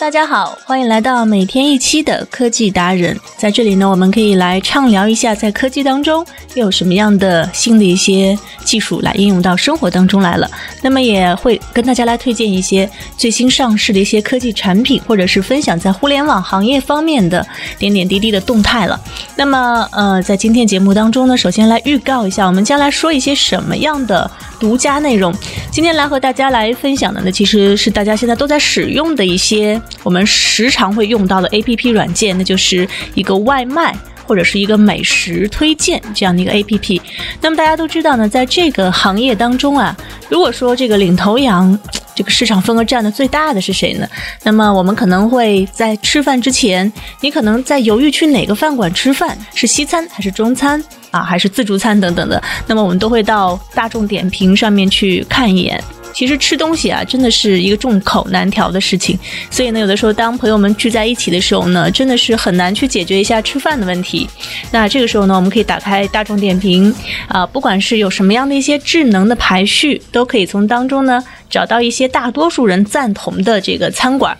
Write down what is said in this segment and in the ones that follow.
大家好，欢迎来到每天一期的科技达人。在这里呢，我们可以来畅聊一下，在科技当中又有什么样的新的一些技术来应用到生活当中来了。那么也会跟大家来推荐一些最新上市的一些科技产品，或者是分享在互联网行业方面的点点滴滴的动态了。那么呃，在今天节目当中呢，首先来预告一下，我们将来说一些什么样的独家内容。今天来和大家来分享的呢，其实是大家现在都在使用的一些。我们时常会用到的 A P P 软件，那就是一个外卖或者是一个美食推荐这样的一个 A P P。那么大家都知道呢，在这个行业当中啊，如果说这个领头羊，这个市场份额占的最大的是谁呢？那么我们可能会在吃饭之前，你可能在犹豫去哪个饭馆吃饭，是西餐还是中餐啊，还是自助餐等等的。那么我们都会到大众点评上面去看一眼。其实吃东西啊，真的是一个众口难调的事情。所以呢，有的时候当朋友们聚在一起的时候呢，真的是很难去解决一下吃饭的问题。那这个时候呢，我们可以打开大众点评啊，不管是有什么样的一些智能的排序，都可以从当中呢找到一些大多数人赞同的这个餐馆。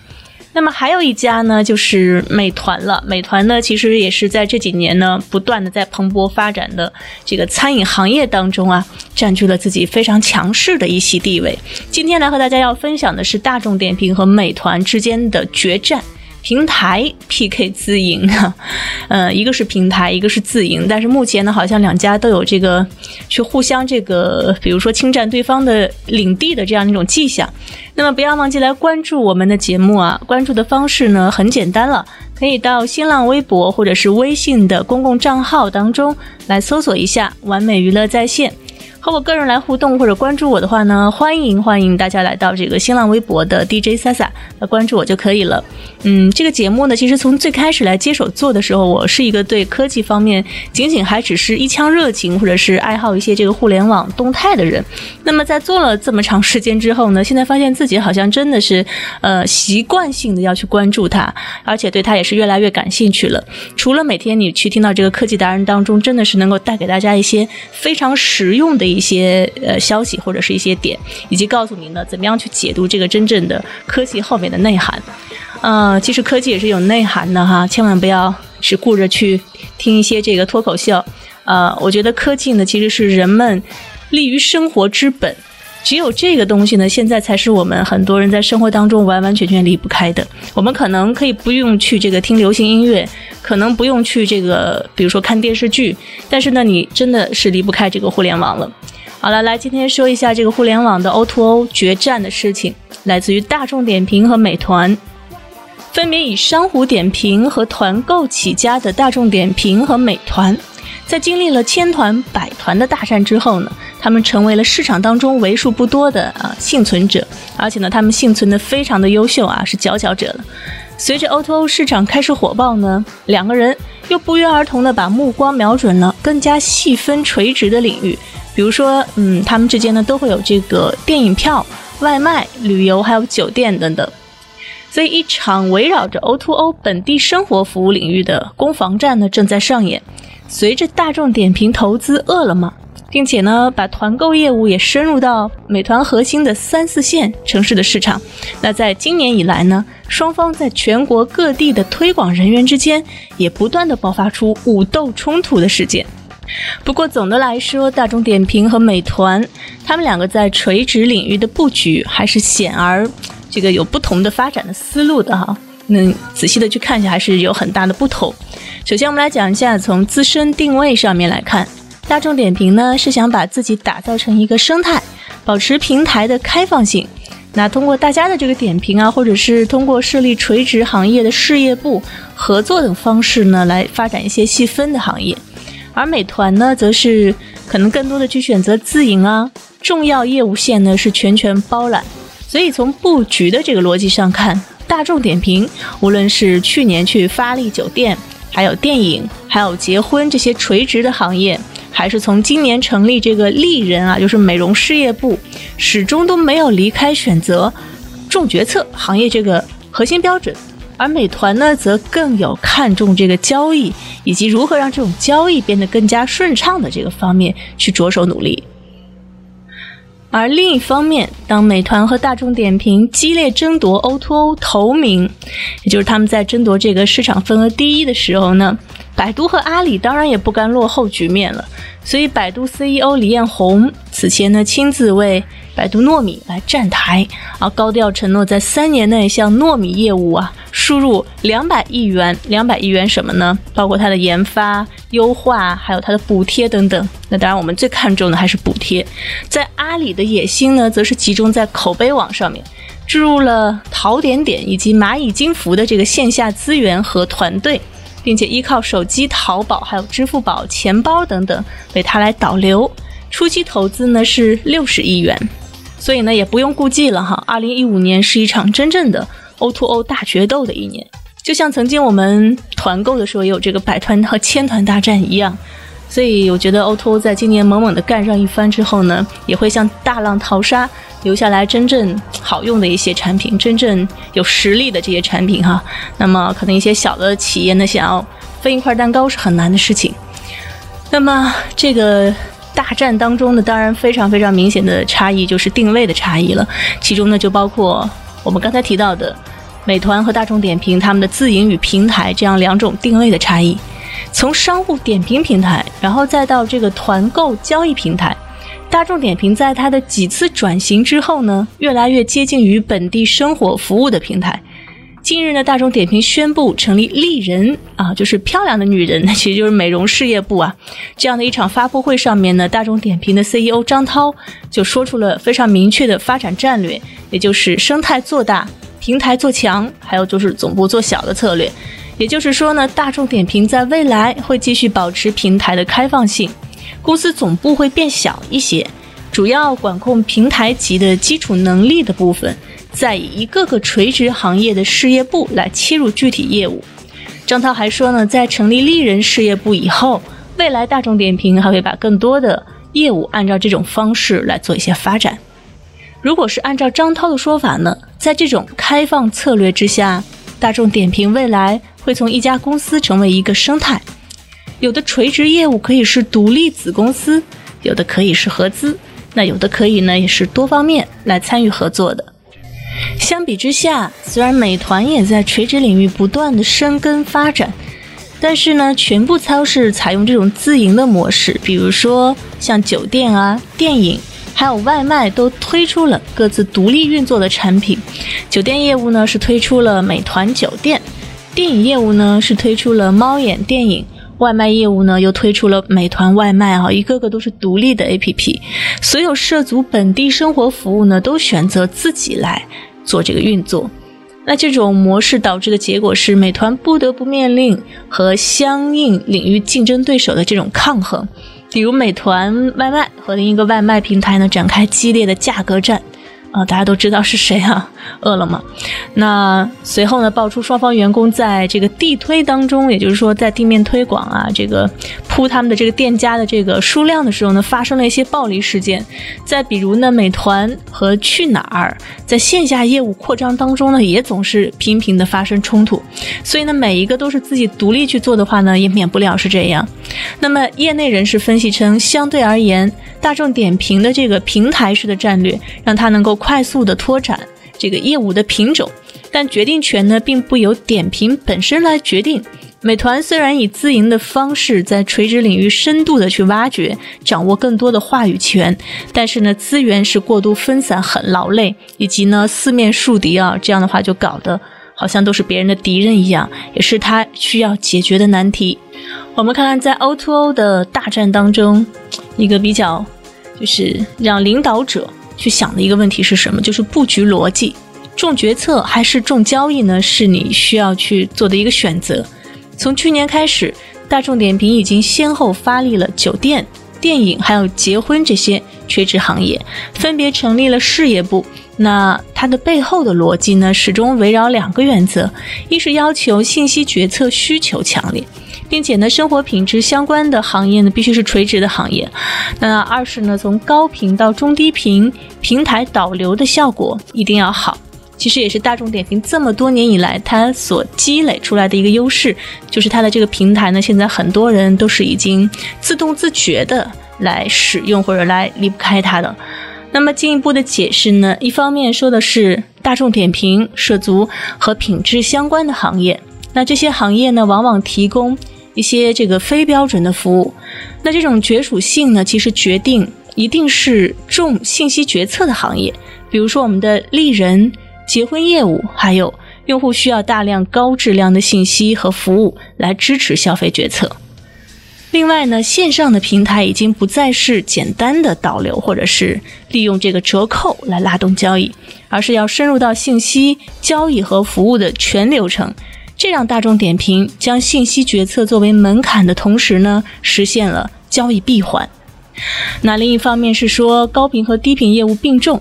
那么还有一家呢，就是美团了。美团呢，其实也是在这几年呢，不断的在蓬勃发展的这个餐饮行业当中啊，占据了自己非常强势的一席地位。今天来和大家要分享的是大众点评和美团之间的决战。平台 PK 自营啊，呃，一个是平台，一个是自营，但是目前呢，好像两家都有这个去互相这个，比如说侵占对方的领地的这样一种迹象。那么不要忘记来关注我们的节目啊，关注的方式呢很简单了，可以到新浪微博或者是微信的公共账号当中来搜索一下“完美娱乐在线”。和我个人来互动或者关注我的话呢，欢迎欢迎大家来到这个新浪微博的 DJ Sasa 来关注我就可以了。嗯，这个节目呢，其实从最开始来接手做的时候，我是一个对科技方面仅仅还只是一腔热情或者是爱好一些这个互联网动态的人。那么在做了这么长时间之后呢，现在发现自己好像真的是呃习惯性的要去关注它，而且对它也是越来越感兴趣了。除了每天你去听到这个科技达人当中，真的是能够带给大家一些非常实用的。一些呃消息或者是一些点，以及告诉您呢怎么样去解读这个真正的科技后面的内涵。呃，其实科技也是有内涵的哈，千万不要只顾着去听一些这个脱口秀。呃，我觉得科技呢其实是人们利于生活之本。只有这个东西呢，现在才是我们很多人在生活当中完完全全离不开的。我们可能可以不用去这个听流行音乐，可能不用去这个，比如说看电视剧，但是呢，你真的是离不开这个互联网了。好了，来今天说一下这个互联网的 O2O 决战的事情，来自于大众点评和美团，分别以商户点评和团购起家的大众点评和美团。在经历了千团百团的大战之后呢，他们成为了市场当中为数不多的啊幸存者，而且呢，他们幸存的非常的优秀啊，是佼佼者了。随着 O2O 市场开始火爆呢，两个人又不约而同的把目光瞄准了更加细分垂直的领域，比如说，嗯，他们之间呢都会有这个电影票、外卖、旅游，还有酒店等等。所以，一场围绕着 O2O 本地生活服务领域的攻防战呢正在上演。随着大众点评投资饿了么，并且呢，把团购业务也深入到美团核心的三四线城市的市场。那在今年以来呢，双方在全国各地的推广人员之间也不断的爆发出武斗冲突的事件。不过总的来说，大众点评和美团他们两个在垂直领域的布局还是显而这个有不同的发展的思路的哈。那仔细的去看一下，还是有很大的不同。首先，我们来讲一下从自身定位上面来看，大众点评呢是想把自己打造成一个生态，保持平台的开放性。那通过大家的这个点评啊，或者是通过设立垂直行业的事业部合作等方式呢，来发展一些细分的行业。而美团呢，则是可能更多的去选择自营啊，重要业务线呢是全权包揽。所以从布局的这个逻辑上看，大众点评无论是去年去发力酒店，还有电影，还有结婚这些垂直的行业，还是从今年成立这个丽人啊，就是美容事业部，始终都没有离开选择重决策行业这个核心标准。而美团呢，则更有看重这个交易以及如何让这种交易变得更加顺畅的这个方面去着手努力。而另一方面，当美团和大众点评激烈争夺 O2O 头名，也就是他们在争夺这个市场份额第一的时候呢，百度和阿里当然也不甘落后局面了。所以，百度 CEO 李彦宏此前呢亲自为百度糯米来站台，啊，高调承诺在三年内向糯米业务啊输入两百亿元，两百亿元什么呢？包括它的研发、优化，还有它的补贴等等。那当然，我们最看重的还是补贴。在阿里的野心呢，则是集中在口碑网上面，注入了淘点点以及蚂蚁金服的这个线下资源和团队。并且依靠手机淘宝、还有支付宝、钱包等等为它来导流。初期投资呢是六十亿元，所以呢也不用顾忌了哈。二零一五年是一场真正的 O2O 大决斗的一年，就像曾经我们团购的时候也有这个百团和千团大战一样。所以我觉得 O2O 在今年猛猛的干上一番之后呢，也会像大浪淘沙。留下来真正好用的一些产品，真正有实力的这些产品哈。那么可能一些小的企业呢，想要分一块蛋糕是很难的事情。那么这个大战当中呢，当然非常非常明显的差异就是定位的差异了。其中呢，就包括我们刚才提到的美团和大众点评他们的自营与平台这样两种定位的差异。从商户点评平台，然后再到这个团购交易平台。大众点评在它的几次转型之后呢，越来越接近于本地生活服务的平台。近日呢，大众点评宣布成立丽人啊，就是漂亮的女人，其实就是美容事业部啊。这样的一场发布会上面呢，大众点评的 CEO 张涛就说出了非常明确的发展战略，也就是生态做大、平台做强，还有就是总部做小的策略。也就是说呢，大众点评在未来会继续保持平台的开放性。公司总部会变小一些，主要管控平台级的基础能力的部分，再以一个个垂直行业的事业部来切入具体业务。张涛还说呢，在成立丽人事业部以后，未来大众点评还会把更多的业务按照这种方式来做一些发展。如果是按照张涛的说法呢，在这种开放策略之下，大众点评未来会从一家公司成为一个生态。有的垂直业务可以是独立子公司，有的可以是合资，那有的可以呢，也是多方面来参与合作的。相比之下，虽然美团也在垂直领域不断的深耕发展，但是呢，全部超市采用这种自营的模式，比如说像酒店啊、电影，还有外卖，都推出了各自独立运作的产品。酒店业务呢是推出了美团酒店，电影业务呢是推出了猫眼电影。外卖业务呢，又推出了美团外卖啊，一个个都是独立的 APP。所有涉足本地生活服务呢，都选择自己来做这个运作。那这种模式导致的结果是，美团不得不面临和相应领域竞争对手的这种抗衡，比如美团外卖和另一个外卖平台呢展开激烈的价格战。啊，大家都知道是谁啊？饿了么。那随后呢，爆出双方员工在这个地推当中，也就是说在地面推广啊，这个铺他们的这个店家的这个数量的时候呢，发生了一些暴力事件。再比如呢，美团和去哪儿在线下业务扩张当中呢，也总是频频的发生冲突。所以呢，每一个都是自己独立去做的话呢，也免不了是这样。那么业内人士分析称，相对而言，大众点评的这个平台式的战略，让它能够快速的拓展这个业务的品种，但决定权呢，并不由点评本身来决定。美团虽然以自营的方式在垂直领域深度的去挖掘，掌握更多的话语权，但是呢，资源是过度分散，很劳累，以及呢，四面树敌啊，这样的话就搞得好像都是别人的敌人一样，也是他需要解决的难题。我们看看在 O2O 的大战当中，一个比较就是让领导者去想的一个问题是什么？就是布局逻辑，重决策还是重交易呢？是你需要去做的一个选择。从去年开始，大众点评已经先后发力了酒店、电影还有结婚这些垂直行业，分别成立了事业部。那它的背后的逻辑呢，始终围绕两个原则：一是要求信息决策需求强烈，并且呢，生活品质相关的行业呢，必须是垂直的行业；那二是呢，从高频到中低频平台导流的效果一定要好。其实也是大众点评这么多年以来它所积累出来的一个优势，就是它的这个平台呢，现在很多人都是已经自动自觉的来使用或者来离不开它的。那么进一步的解释呢，一方面说的是大众点评涉足和品质相关的行业，那这些行业呢，往往提供一些这个非标准的服务，那这种绝属性呢，其实决定一定是重信息决策的行业，比如说我们的丽人。结婚业务，还有用户需要大量高质量的信息和服务来支持消费决策。另外呢，线上的平台已经不再是简单的导流，或者是利用这个折扣来拉动交易，而是要深入到信息交易和服务的全流程。这让大众点评将信息决策作为门槛的同时呢，实现了交易闭环。那另一方面是说，高频和低频业务并重。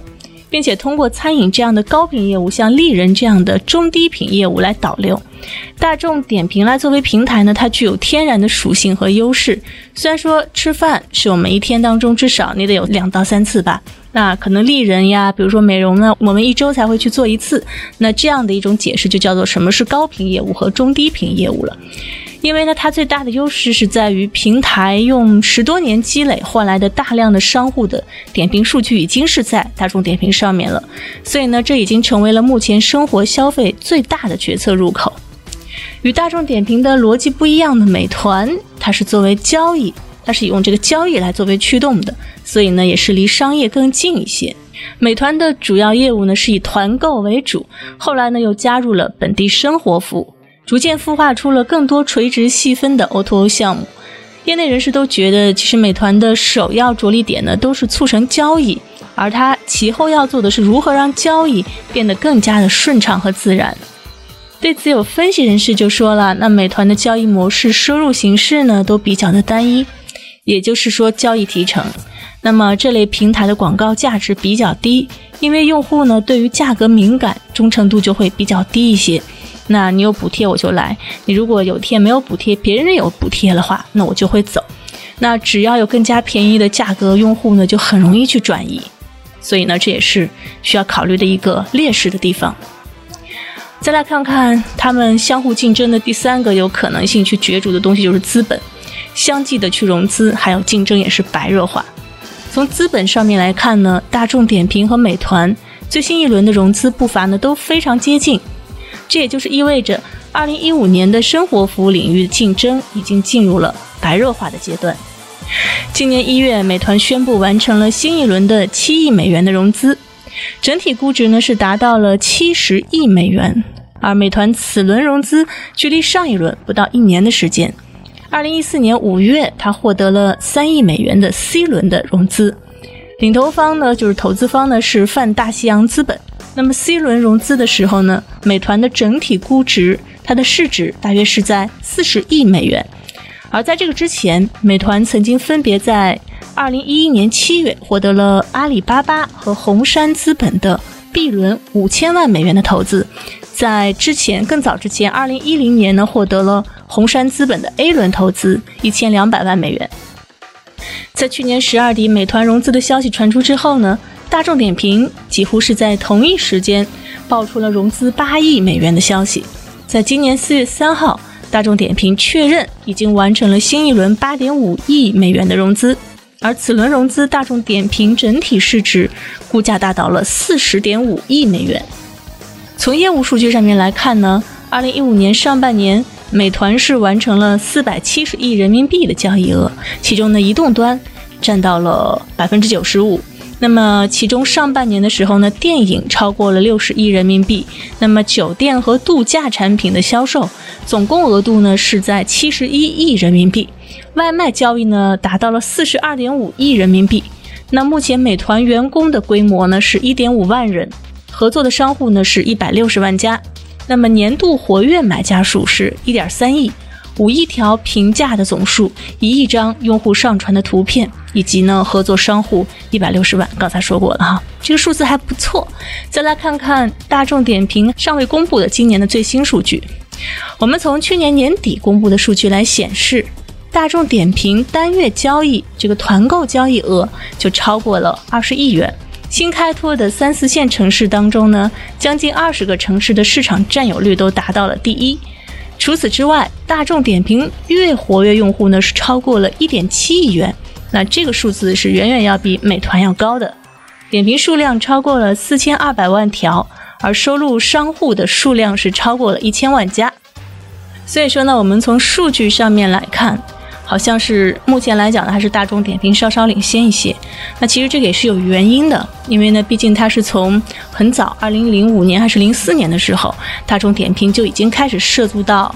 并且通过餐饮这样的高频业务，像丽人这样的中低频业务来导流，大众点评来作为平台呢，它具有天然的属性和优势。虽然说吃饭是我们一天当中至少你得有两到三次吧，那可能丽人呀，比如说美容呢，我们一周才会去做一次。那这样的一种解释就叫做什么是高频业务和中低频业务了。因为呢，它最大的优势是在于平台用十多年积累换来的大量的商户的点评数据已经是在大众点评上面了，所以呢，这已经成为了目前生活消费最大的决策入口。与大众点评的逻辑不一样的美团，它是作为交易，它是以用这个交易来作为驱动的，所以呢，也是离商业更近一些。美团的主要业务呢是以团购为主，后来呢又加入了本地生活服务。逐渐孵化出了更多垂直细分的 O2O 项目，业内人士都觉得，其实美团的首要着力点呢，都是促成交易，而它其后要做的是如何让交易变得更加的顺畅和自然。对此，有分析人士就说了，那美团的交易模式、收入形式呢，都比较的单一，也就是说交易提成。那么这类平台的广告价值比较低，因为用户呢对于价格敏感，忠诚度就会比较低一些。那你有补贴我就来，你如果有天没有补贴，别人有补贴的话，那我就会走。那只要有更加便宜的价格，用户呢就很容易去转移。所以呢，这也是需要考虑的一个劣势的地方。再来看看他们相互竞争的第三个有可能性去角逐的东西，就是资本。相继的去融资，还有竞争也是白热化。从资本上面来看呢，大众点评和美团最新一轮的融资步伐呢都非常接近。这也就是意味着，二零一五年的生活服务领域竞争已经进入了白热化的阶段。今年一月，美团宣布完成了新一轮的七亿美元的融资，整体估值呢是达到了七十亿美元。而美团此轮融资距离上一轮不到一年的时间。二零一四年五月，它获得了三亿美元的 C 轮的融资，领投方呢就是投资方呢是泛大西洋资本。那么 C 轮融资的时候呢，美团的整体估值，它的市值大约是在四十亿美元。而在这个之前，美团曾经分别在二零一一年七月获得了阿里巴巴和红杉资本的 B 轮五千万美元的投资，在之前更早之前，二零一零年呢获得了红杉资本的 A 轮投资一千两百万美元。在去年十二底，美团融资的消息传出之后呢？大众点评几乎是在同一时间爆出了融资八亿美元的消息。在今年四月三号，大众点评确认已经完成了新一轮八点五亿美元的融资，而此轮融资，大众点评整体市值估价达到了四十点五亿美元。从业务数据上面来看呢，二零一五年上半年，美团是完成了四百七十亿人民币的交易额，其中呢，移动端占到了百分之九十五。那么，其中上半年的时候呢，电影超过了六十亿人民币。那么，酒店和度假产品的销售总共额度呢是在七十一亿人民币。外卖交易呢达到了四十二点五亿人民币。那目前美团员工的规模呢是一点五万人，合作的商户呢是一百六十万家。那么年度活跃买家数是一点三亿，五亿条评价的总数，一亿张用户上传的图片，以及呢合作商户一百六十万。刚才说过了哈，这个数字还不错。再来看看大众点评尚未公布的今年的最新数据，我们从去年年底公布的数据来显示，大众点评单月交易这个团购交易额就超过了二十亿元。新开拓的三四线城市当中呢，将近二十个城市的市场占有率都达到了第一。除此之外，大众点评月活跃用户呢是超过了一点七亿元，那这个数字是远远要比美团要高的。点评数量超过了四千二百万条，而收录商户的数量是超过了一千万家。所以说呢，我们从数据上面来看。好像是目前来讲呢，还是大众点评稍稍领先一些。那其实这个也是有原因的，因为呢，毕竟它是从很早，二零零五年还是零四年的时候，大众点评就已经开始涉足到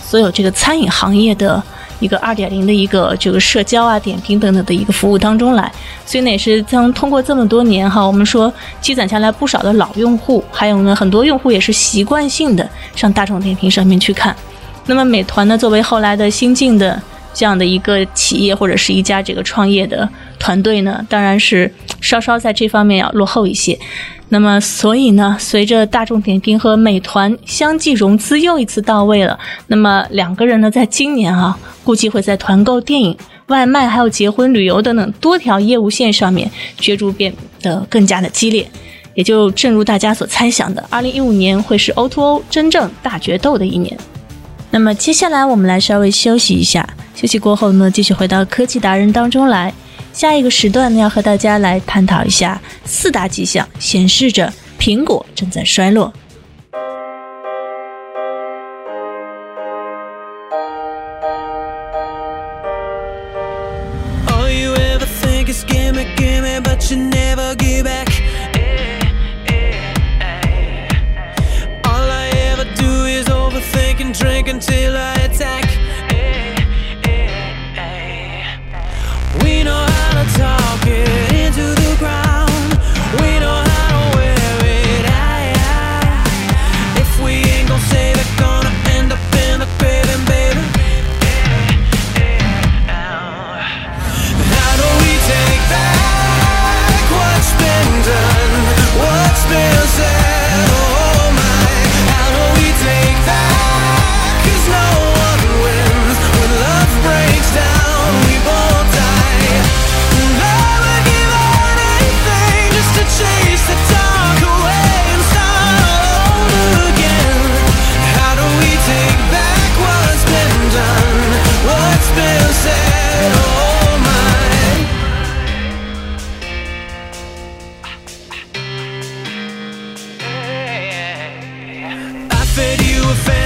所有这个餐饮行业的一个二点零的一个这个社交啊、点评等等的一个服务当中来。所以呢，也是将通过这么多年哈，我们说积攒下来不少的老用户，还有呢，很多用户也是习惯性的上大众点评上面去看。那么美团呢，作为后来的新进的。这样的一个企业或者是一家这个创业的团队呢，当然是稍稍在这方面要落后一些。那么，所以呢，随着大众点评和美团相继融资又一次到位了，那么两个人呢，在今年啊，估计会在团购、电影、外卖、还有结婚、旅游等等多条业务线上面角逐变得更加的激烈。也就正如大家所猜想的，二零一五年会是 O2O 真正大决斗的一年。那么接下来我们来稍微休息一下。休息过后呢，继续回到科技达人当中来。下一个时段呢，要和大家来探讨一下四大迹象，显示着苹果正在衰落。a fan.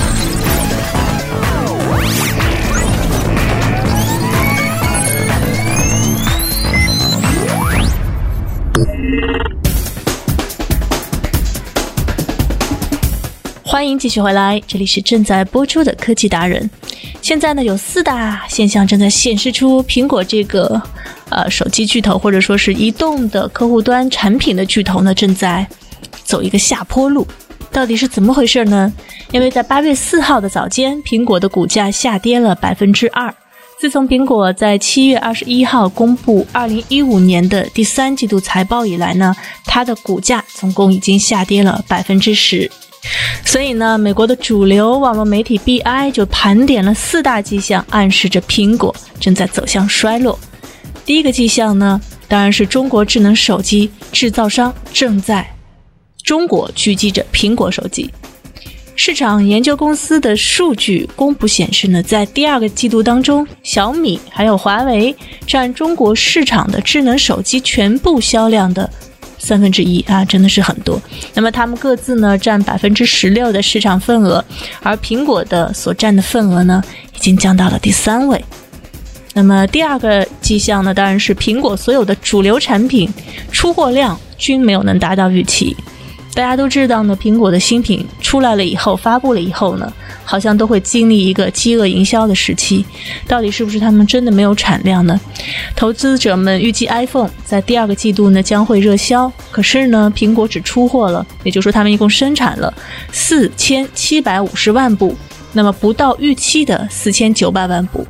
欢迎继续回来，这里是正在播出的科技达人。现在呢，有四大现象正在显示出苹果这个呃手机巨头，或者说是移动的客户端产品的巨头呢，正在走一个下坡路。到底是怎么回事呢？因为在八月四号的早间，苹果的股价下跌了百分之二。自从苹果在七月二十一号公布二零一五年的第三季度财报以来呢，它的股价总共已经下跌了百分之十。所以呢，美国的主流网络媒体 BI 就盘点了四大迹象，暗示着苹果正在走向衰落。第一个迹象呢，当然是中国智能手机制造商正在中国狙击着苹果手机。市场研究公司的数据公布显示呢，在第二个季度当中，小米还有华为占中国市场的智能手机全部销量的。三分之一啊，真的是很多。那么他们各自呢占百分之十六的市场份额，而苹果的所占的份额呢已经降到了第三位。那么第二个迹象呢，当然是苹果所有的主流产品出货量均没有能达到预期。大家都知道呢，苹果的新品出来了以后，发布了以后呢。好像都会经历一个饥饿营销的时期，到底是不是他们真的没有产量呢？投资者们预计 iPhone 在第二个季度呢将会热销，可是呢，苹果只出货了，也就是说他们一共生产了四千七百五十万部，那么不到预期的四千九百万部。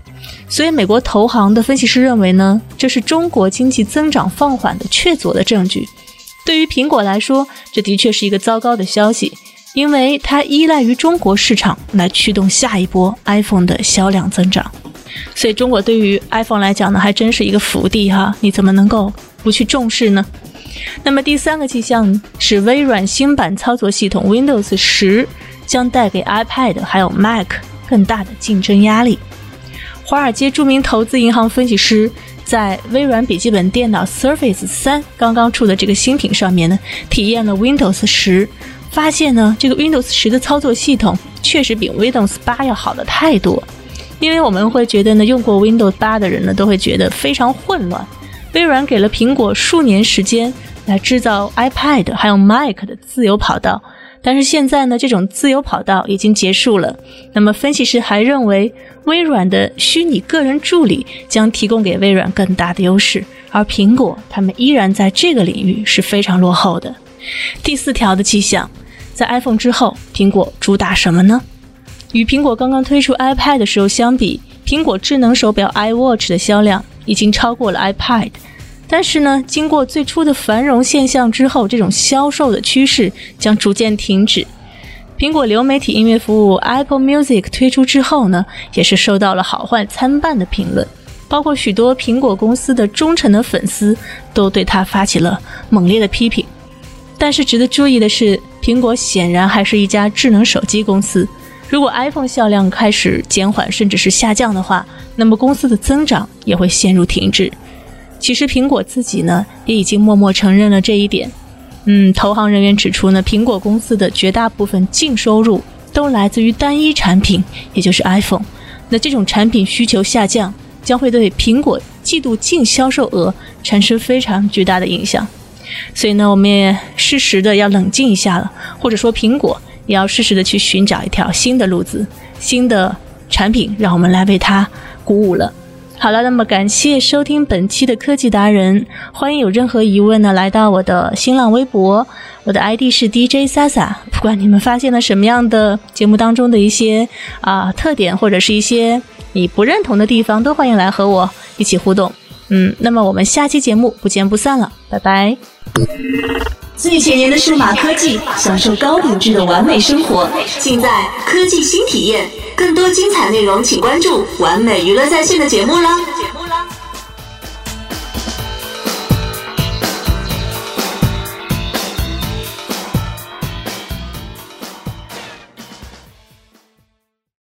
所以美国投行的分析师认为呢，这是中国经济增长放缓的确凿的证据。对于苹果来说，这的确是一个糟糕的消息。因为它依赖于中国市场来驱动下一波 iPhone 的销量增长，所以中国对于 iPhone 来讲呢，还真是一个福地哈！你怎么能够不去重视呢？那么第三个迹象是微软新版操作系统 Windows 十将带给 iPad 还有 Mac 更大的竞争压力。华尔街著名投资银行分析师在微软笔记本电脑 Surface 三刚刚出的这个新品上面呢，体验了 Windows 十。发现呢，这个 Windows 十的操作系统确实比 Windows 八要好的太多，因为我们会觉得呢，用过 Windows 八的人呢，都会觉得非常混乱。微软给了苹果数年时间来制造 iPad 还有 Mac 的自由跑道，但是现在呢，这种自由跑道已经结束了。那么分析师还认为，微软的虚拟个人助理将提供给微软更大的优势，而苹果他们依然在这个领域是非常落后的。第四条的迹象。在 iPhone 之后，苹果主打什么呢？与苹果刚刚推出 iPad 的时候相比，苹果智能手表 iWatch 的销量已经超过了 iPad。但是呢，经过最初的繁荣现象之后，这种销售的趋势将逐渐停止。苹果流媒体音乐服务 Apple Music 推出之后呢，也是受到了好坏参半的评论，包括许多苹果公司的忠诚的粉丝都对它发起了猛烈的批评。但是值得注意的是，苹果显然还是一家智能手机公司。如果 iPhone 销量开始减缓甚至是下降的话，那么公司的增长也会陷入停滞。其实苹果自己呢，也已经默默承认了这一点。嗯，投行人员指出呢，苹果公司的绝大部分净收入都来自于单一产品，也就是 iPhone。那这种产品需求下降，将会对苹果季度净销售额产生非常巨大的影响。所以呢，我们也适时的要冷静一下了，或者说苹果也要适时的去寻找一条新的路子、新的产品，让我们来为它鼓舞了。好了，那么感谢收听本期的科技达人，欢迎有任何疑问呢，来到我的新浪微博，我的 ID 是 DJ Sasa。不管你们发现了什么样的节目当中的一些啊特点，或者是一些你不认同的地方，都欢迎来和我一起互动。嗯，那么我们下期节目不见不散了，拜拜。最前沿的数码科技，享受高品质的完美生活，尽在科技新体验。更多精彩内容，请关注完美娱乐在线的节目啦。